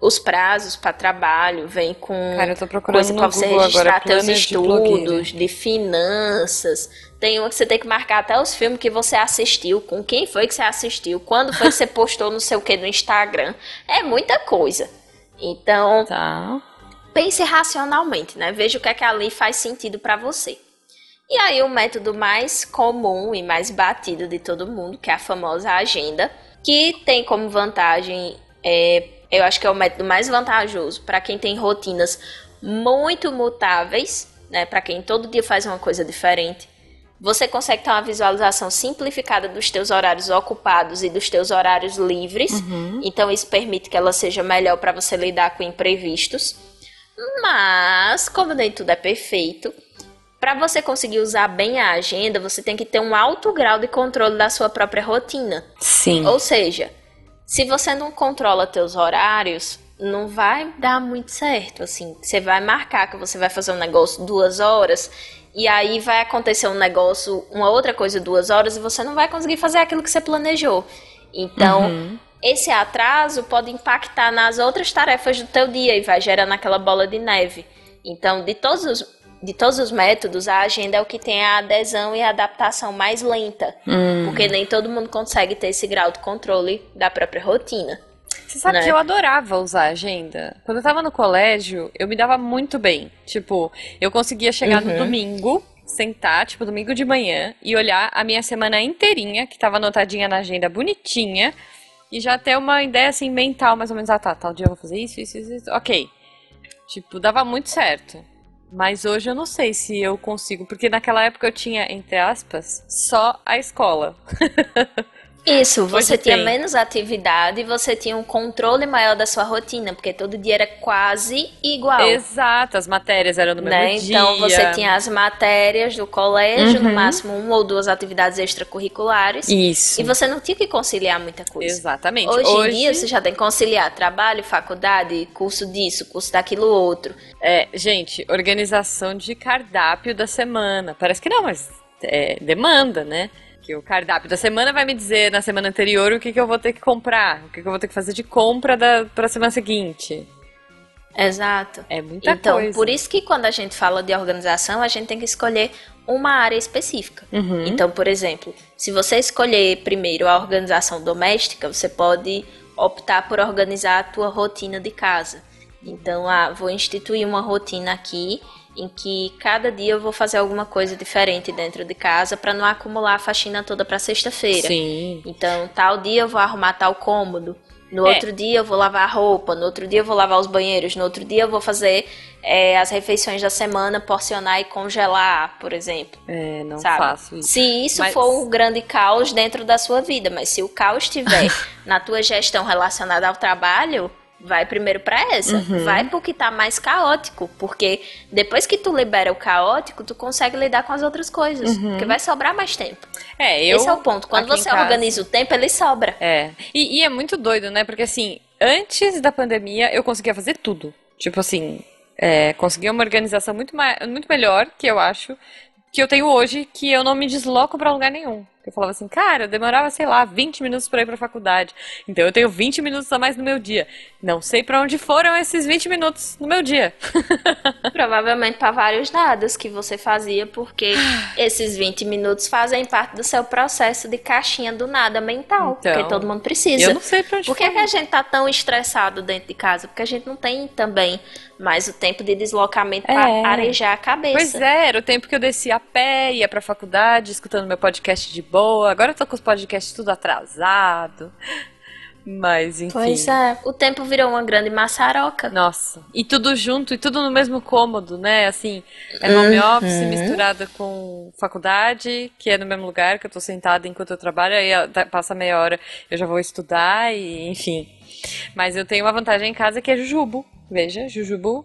os prazos para trabalho, vem com Cara, eu tô procurando coisa para você Google registrar agora, teus planner de estudos, de finanças. Tem uma que você tem que marcar até os filmes que você assistiu, com quem foi que você assistiu, quando foi que você postou não sei o que no Instagram. É muita coisa. Então, Tá. Pense racionalmente, né? Veja o que é que ali faz sentido para você. E aí o método mais comum e mais batido de todo mundo, que é a famosa agenda, que tem como vantagem, é, eu acho que é o método mais vantajoso para quem tem rotinas muito mutáveis, né? Para quem todo dia faz uma coisa diferente. Você consegue ter uma visualização simplificada dos teus horários ocupados e dos teus horários livres. Então isso permite que ela seja melhor para você lidar com imprevistos. Mas, como nem tudo é perfeito, para você conseguir usar bem a agenda, você tem que ter um alto grau de controle da sua própria rotina. Sim. Ou seja, se você não controla teus horários, não vai dar muito certo. Assim, você vai marcar que você vai fazer um negócio duas horas e aí vai acontecer um negócio, uma outra coisa duas horas e você não vai conseguir fazer aquilo que você planejou. Então, Uhum. Esse atraso pode impactar nas outras tarefas do teu dia e vai gerando aquela bola de neve. Então, de todos os de todos os métodos, a agenda é o que tem a adesão e a adaptação mais lenta, Hum. porque nem todo mundo consegue ter esse grau de controle da própria rotina. Você sabe né? que eu adorava usar agenda. Quando eu tava no colégio, eu me dava muito bem. Tipo, eu conseguia chegar no Uhum. domingo, sentar, tipo, domingo de manhã, e olhar a minha semana inteirinha, que tava anotadinha na agenda, bonitinha, e já ter uma ideia, assim, mental, mais ou menos, ah, tá, tal dia eu vou fazer isso, isso, isso, isso. ok. Tipo, dava muito certo. Mas hoje eu não sei se eu consigo, porque naquela época eu tinha, entre aspas, só a escola. Isso, você tinha tem. menos atividade e você tinha um controle maior da sua rotina, porque todo dia era quase igual. Exato, as matérias eram no mesmo né? dia. Então você tinha as matérias do colégio, no Uhum. máximo uma ou duas atividades extracurriculares, Isso. e você não tinha que conciliar muita coisa. Exatamente. Hoje, Hoje, em dia você já tem que conciliar trabalho, faculdade, curso disso, curso daquilo outro. é, gente, organização de cardápio da semana. Parece que não, mas é demanda, né? O cardápio da semana vai me dizer na semana anterior o que, que eu vou ter que comprar, o que, que eu vou ter que fazer de compra da, pra semana seguinte. Exato. É muita então, coisa. por isso que quando a gente fala de organização, a gente tem que escolher uma área específica. Uhum. Então, por exemplo, se você escolher primeiro a organização doméstica, você pode optar por organizar a tua rotina de casa. Então, ah, vou instituir uma rotina aqui em que cada dia eu vou fazer alguma coisa diferente dentro de casa para não acumular a faxina toda para sexta-feira. Sim. Então, tal dia eu vou arrumar tal cômodo. No É. outro dia eu vou lavar a roupa, no outro dia eu vou lavar os banheiros, no outro dia eu vou fazer é, as refeições da semana, porcionar e congelar, por exemplo. É, não Sabe? faço isso. Se isso Mas- for um grande caos dentro da sua vida, mas se o caos estiver na tua gestão relacionada ao trabalho, vai primeiro pra essa. Uhum. Vai pro que tá mais caótico, porque depois que tu libera o caótico, tu consegue lidar com as outras coisas, porque vai sobrar mais tempo. É, Uhum. eu. Esse é o ponto. Quando você casa- organiza o tempo, ele sobra. É. E, e é muito doido, né? Porque assim, antes da pandemia eu conseguia fazer tudo. Tipo assim, é, conseguia uma organização muito, ma- muito melhor, que eu acho, que eu tenho hoje, que eu não me desloco pra lugar nenhum. Eu falava assim, cara, eu demorava, sei lá, 20 minutos pra ir pra faculdade. Então eu tenho 20 minutos a mais no meu dia. Não sei pra onde foram esses 20 minutos no meu dia. Provavelmente para vários dados que você fazia, porque esses 20 minutos fazem parte do seu processo de caixinha do nada mental, Então, porque todo mundo precisa. Eu não sei pra onde Por que, que a gente tá tão estressado dentro de casa? Porque a gente não tem também mais o tempo de deslocamento É. para arejar a cabeça. Pois é, era o tempo que eu descia a pé, ia pra faculdade, escutando meu podcast de boa. Agora eu tô com os podcasts tudo atrasado. Mas, enfim. Pois é. O tempo virou uma grande maçaroca. Nossa. E tudo junto, e tudo no mesmo cômodo, né? Assim, é home Uhum. office misturada com faculdade, que é no mesmo lugar que eu tô sentada enquanto eu trabalho, aí tá- passa meia hora, eu já vou estudar e, enfim. Mas eu tenho uma vantagem em casa que é Jujubo. Veja, Jujubo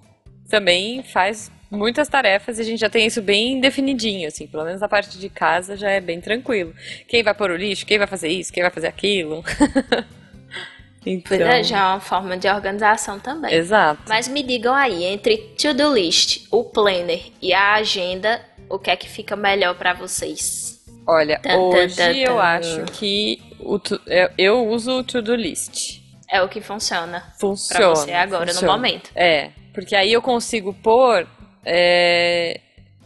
também faz muitas tarefas e a gente já tem isso bem definidinho, assim, pelo menos a parte de casa já é bem tranquilo. Quem vai pôr o lixo, quem vai fazer isso, quem vai fazer aquilo. então, É, já é uma forma de organização também. exato. Mas me digam aí, entre to-do list, o planner e a agenda, o que é que fica melhor para vocês? Olha, Tan, hoje tan, eu tan. acho que o tu- eu, eu uso o to-do list. É o que funciona Funciona. pra você agora, funciona. no momento. É, porque aí eu consigo pôr é,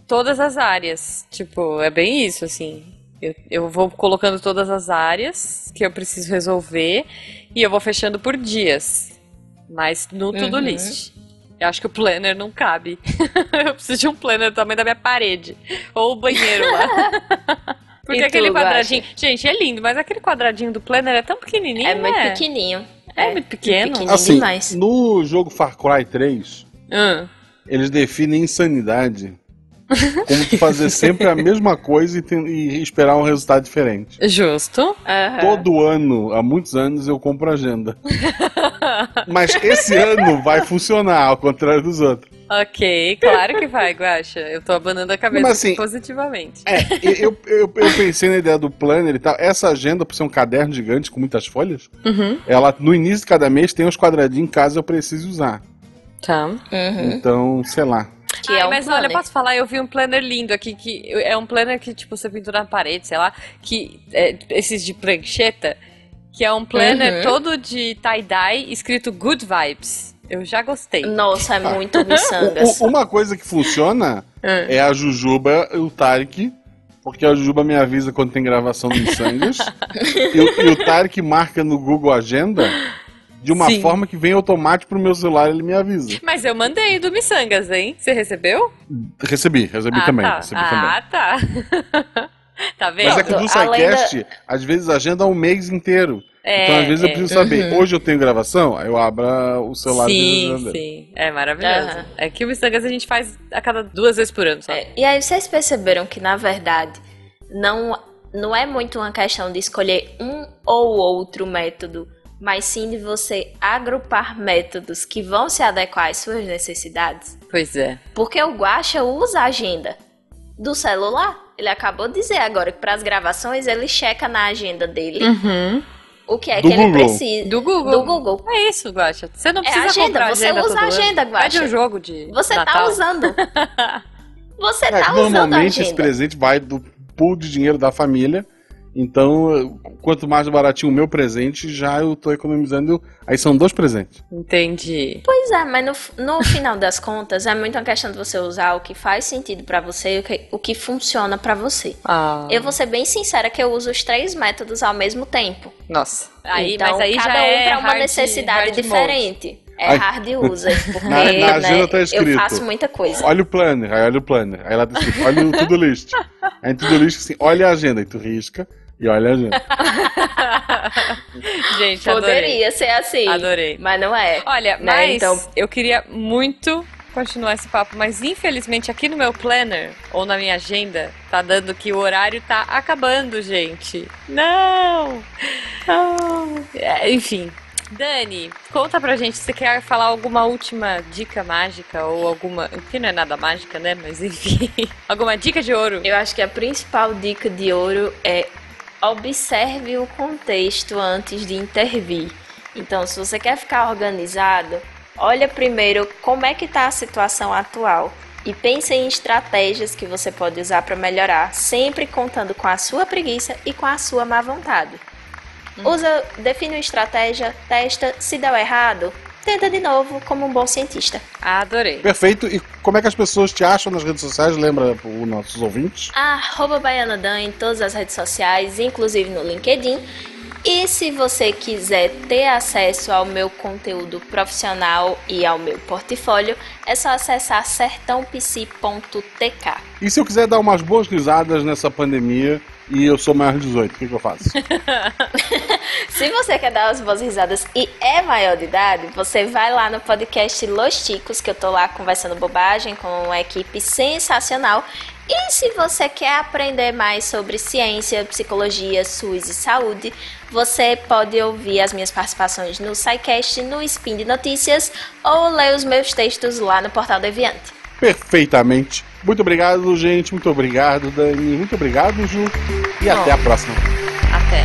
todas as áreas. Tipo, é bem isso, assim. Eu, eu vou colocando todas as áreas que eu preciso resolver e eu vou fechando por dias. Mas no to-do Uhum. list. Eu acho que o planner não cabe. eu preciso de um planner do tamanho da minha parede. Ou o banheiro lá. Porque E aquele tu, quadradinho. Gente, é lindo, mas aquele quadradinho do planner é tão pequenininho. É muito né? pequenininho. É muito pequeno. pequenininho Assim, demais. no jogo Far Cry 3, Hum. Eles definem insanidade como tu fazer sempre a mesma coisa e, e esperar um resultado diferente. Justo. Aham. Todo ano, há muitos anos, eu compro agenda. Mas esse ano vai funcionar, ao contrário dos outros. Ok, claro que vai, Guaxa. Eu tô abanando a cabeça Mas assim- positivamente. É, eu, eu, eu pensei na ideia do planner e tal. Essa agenda, por ser um caderno gigante com muitas folhas, Uhum. ela no início de cada mês tem uns quadradinhos caso eu precise usar. Tá. Uhum. Então, sei lá. Que Ai, é um mas olha, planner. eu posso falar, eu vi um planner lindo aqui, que é um planner que, tipo, você pendura na parede, sei lá, que é, esses de prancheta, que é um planner Uhum. todo de tie-dye, escrito Good Vibes. Eu já gostei. Nossa, é muito O- miçangas. uma coisa que funciona Hum. é a Jujuba e o Tarek. Porque a Jujuba me avisa quando tem gravação no Missangas. e, o- e o Tarek marca no Google Agenda de uma Sim. forma que vem automático pro meu celular ele me avisa. Mas eu mandei do Missangas, hein? Você recebeu? Recebi, recebi ah, também. tá. Recebi também. ah, tá. tá vendo? Mas é que do SciCast, às vezes agenda um mês inteiro. É, então, às vezes, eu é. preciso saber, hoje eu tenho gravação? Aí eu abro o celular e Sim, sim. É maravilhoso. Aham. É que o Missangas a gente faz a cada duas vezes por ano, só. É, E aí vocês perceberam que, na verdade, não, não é muito uma questão de escolher um ou outro método, mas sim de você agrupar métodos que vão se adequar às suas necessidades. Pois é. Porque o Guaxa usa a agenda do celular. Ele acabou de dizer agora que para as gravações ele checa na agenda dele Uhum. o que é Do que ele Google. precisa. Do Google. Do Google. É isso, Guaxa. Você não É precisa agenda, comprar você agenda usa todo a agenda, ano. Guaxa. Pede um jogo de Você tá Natal. usando. Você É, tá usando a normalmente esse agenda. presente vai do pool de dinheiro da família. Então, quanto mais baratinho o meu presente, já eu tô economizando. Aí são dois presentes. Entendi. Pois é, mas no, no final das contas é muito uma questão de você usar o que faz sentido pra você e o que, o que funciona pra você. Ah, Eu vou ser bem sincera que eu uso os três métodos ao mesmo tempo. Nossa. Aí, então, mas aí cada já um é pra uma hard- necessidade hard mode. diferente. É Ai. hard user, porque Na- na agenda né, tá eu escrito. faço muita coisa. Olha o planner, aí olha o planner. Aí lá tá escrito, olha o to-do list. Aí to-do list assim, olha a agenda, aí tu risca. E olha, gente. adorei. Poderia ser assim. Adorei. Mas não é. Olha, Né, mas então- eu queria muito continuar esse papo, mas infelizmente aqui no meu planner ou na minha agenda tá dando que o horário tá acabando, gente. Não! Não! É, enfim. Dani, conta pra gente, você quer falar alguma última dica mágica ou alguma. Que não é nada mágica, né? Mas enfim. alguma dica de ouro? Eu acho que a principal dica de ouro é observe o contexto antes de intervir. Então, se você quer ficar organizado, olha primeiro como é que está a situação atual e pense em estratégias que você pode usar para melhorar, sempre contando com a sua preguiça e com a sua má vontade. Usa, define uma estratégia, testa, se der errado, tenta de novo como um bom cientista. Adorei. Perfeito. E como é que as pessoas te acham nas redes sociais? Lembra os nossos ouvintes? arroba BaianaDan em todas as redes sociais, inclusive no LinkedIn. E se você quiser ter acesso ao meu conteúdo profissional e ao meu portfólio, é só acessar sertãopc.tk. E se eu quiser dar umas boas risadas nessa pandemia e eu sou maior de 18, o que, que eu faço? Se você quer dar as boas risadas e é maior de idade, você vai lá no podcast Los Ticos, que eu tô lá conversando bobagem com uma equipe sensacional. E se você quer aprender mais sobre ciência, psicologia, SUS e saúde, você pode ouvir as minhas participações no SciCast, no Spin de Notícias ou ler os meus textos lá no Portal Deviante. Perfeitamente. Muito obrigado, gente. Muito obrigado, Dani. Muito obrigado, Ju. E até a próxima. Até.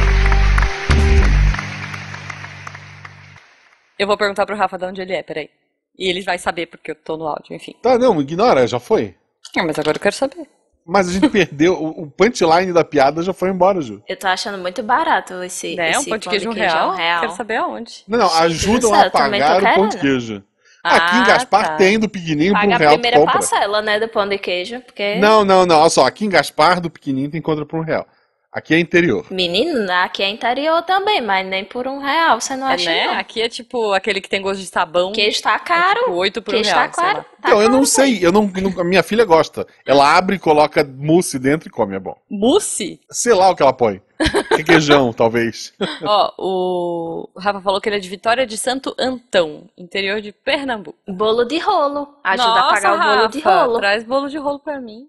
Eu vou perguntar pro Rafa de onde ele é, peraí. E ele vai saber porque eu tô no áudio, enfim. Tá, não, ignora, já foi. Ah, mas agora eu quero saber. Mas a gente perdeu, o, punchline da piada já foi embora, Ju. Eu tô achando muito barato esse, Né? Um esse pão de queijo queijão real? Quero saber aonde. Não, não, ajudam a pagar o pão de querendo. Queijo. Aqui em Ah, Gaspar tá. tem do pequenininho por um a real tu primeira compra. parcela, né, do pão de queijo, porque... Não, não, não. Olha só, aqui em Gaspar do pequenininho tem contra por um real. Aqui é interior. Menino, aqui é interior também, mas nem por um real você não É, acha, né? não. Aqui é tipo aquele que tem gosto de sabão. Queijo tá É caro. tipo 8 por um queijo real, tá sei caro. lá. Tá então, eu caro, não sei, eu não, não- a minha filha gosta. Ela abre e coloca mousse dentro e come, é bom. Mousse? Sei lá o que ela põe. Requeijão, talvez. Ó, o Rafa falou que ele é de Vitória de Santo Antão, interior de Pernambuco. Bolo de rolo. Ajuda Nossa, a pagar o bolo de Rafa, rolo. Traz bolo de rolo pra mim.